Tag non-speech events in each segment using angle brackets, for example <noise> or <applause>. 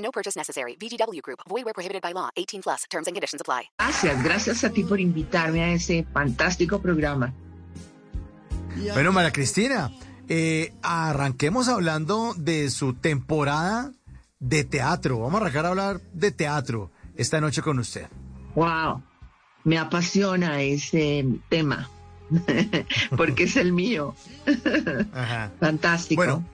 No purchase necessary. VGW Group. Void where prohibited by law. 18 plus. Terms and conditions apply. Gracias, gracias a ti por invitarme a ese fantástico programa. Bueno, María Cristina, eh, arranquemos hablando de su temporada de teatro. Vamos a arrancar a hablar de teatro esta noche con usted. Wow, me apasiona ese tema <laughs> porque es el mío. Ajá. <laughs> Fantástico. Bueno,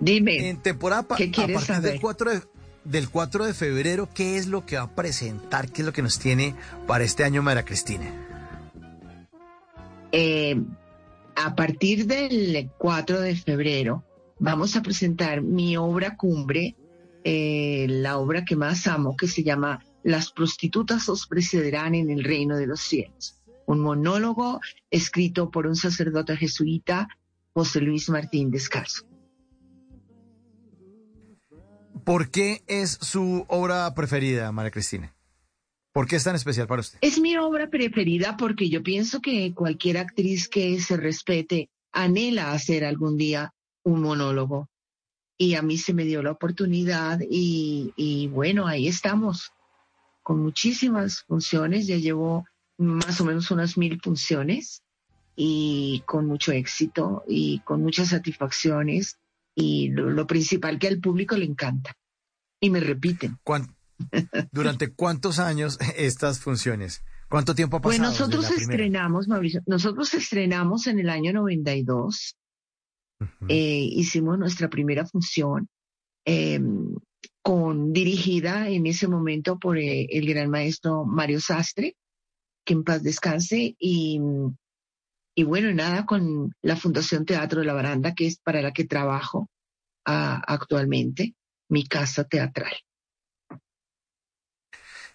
dime. En temporada ¿Qué a quieres partir saber? del 4 de, del 4 de febrero, ¿qué es lo que va a presentar? ¿Qué es lo que nos tiene para este año María Cristina? Eh, a partir del 4 de febrero vamos a presentar mi obra cumbre, eh, la obra que más amo, que se llama Las prostitutas os precederán en el reino de los cielos. Un monólogo escrito por un sacerdote jesuita, José Luis Martín Descalzo. ¿Por qué es su obra preferida, María Cristina? ¿Por qué es tan especial para usted? Es mi obra preferida porque yo pienso que cualquier actriz que se respete anhela hacer algún día un monólogo. Y a mí se me dio la oportunidad y, y bueno, ahí estamos, con muchísimas funciones, ya llevo más o menos unas mil funciones y con mucho éxito y con muchas satisfacciones y lo, lo principal que al público le encanta. Y me repiten. ¿Cuán- ¿Durante cuántos años estas funciones? ¿Cuánto tiempo ha Pues pasado? desde nosotros estrenamos, Mauricio, nosotros estrenamos en el año 92, Ujú. eh, hicimos nuestra primera función eh, con dirigida en ese momento por eh, el gran maestro Mario Sastre, que en paz descanse, y, y bueno, nada, con la Fundación Teatro de la Baranda, que es para la que trabajo ah, actualmente, mi casa teatral.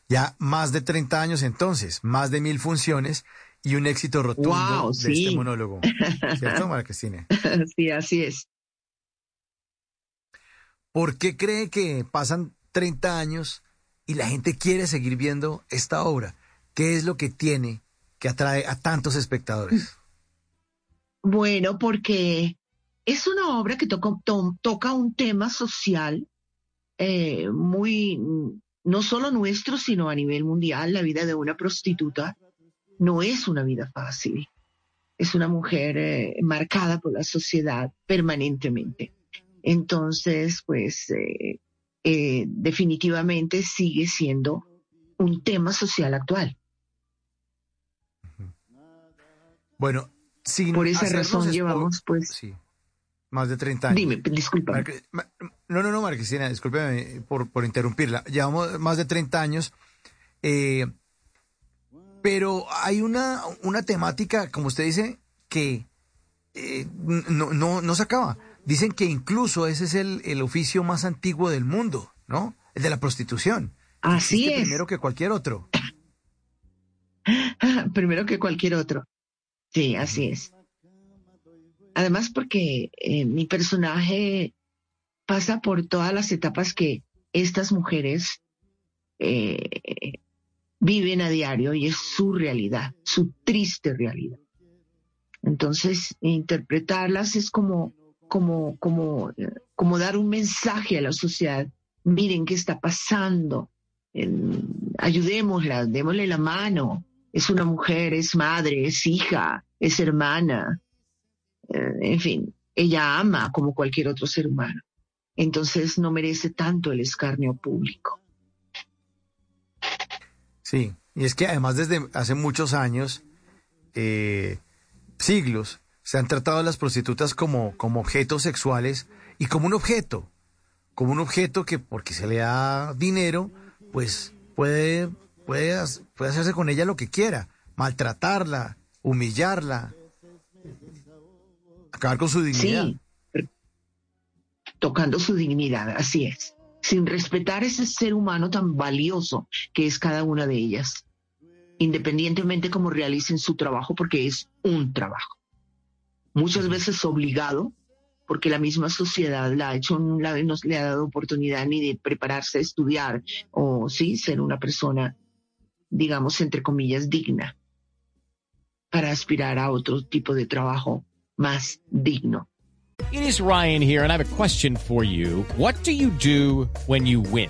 Ya más de 30 años entonces, más de mil funciones y un éxito rotundo Wow, de este monólogo. ¿Cierto, <laughs> María Cristina? sí, así es. ¿Por qué cree que pasan 30 años y la gente quiere seguir viendo esta obra? ¿Qué es lo que tiene que atrae a tantos espectadores? Bueno, porque es una obra que toca, to- toca un tema social eh, muy, no solo nuestro, sino a nivel mundial. La vida de una prostituta no es una vida fácil. Es una mujer eh, marcada por la sociedad permanentemente. Entonces, pues, eh, eh, definitivamente sigue siendo un tema social actual. Bueno, sin Por esa razón llevamos, pues, Sí, más de 30 años. dime, disculpa. Cri- Ma- No, no, no, María Cristina, discúlpeme por, por interrumpirla. Llevamos más de 30 años, eh, pero hay una, una temática, como usted dice, que eh, no, no, no se acaba. Dicen que incluso ese es el, el oficio más antiguo del mundo, ¿no? El de la prostitución. Así Existe es. Primero que cualquier otro. <laughs> Primero que cualquier otro. Sí, así es. Además porque eh, mi personaje pasa por todas las etapas que estas mujeres eh, viven a diario y es su realidad, su triste realidad. Entonces, interpretarlas es como, como, como, eh, como dar un mensaje a la sociedad. Miren qué está pasando. Eh, ayudémosla, démosle la mano. Es una mujer, es madre, es hija, es hermana. Eh, en fin, ella ama como cualquier otro ser humano. Entonces no merece tanto el escarnio público. Sí, y es que además desde hace muchos años, eh, siglos, se han tratado a las prostitutas como, como objetos sexuales y como un objeto, como un objeto que porque se le da dinero, pues puede, puede, puede hacerse con ella lo que quiera, maltratarla, humillarla, acabar con su dignidad. Sí, tocando su dignidad, así es. sin respetar ese ser humano tan valioso que es cada una de ellas, independientemente cómo realicen su trabajo, porque es un trabajo. Muchas veces obligado, porque la misma sociedad la ha hecho, no le ha dado oportunidad ni de prepararse a estudiar o sí, ser una persona, digamos, entre comillas, digna para aspirar a otro tipo de trabajo más digno. It is Ryan here, and I have a question for you. What do you do when you win?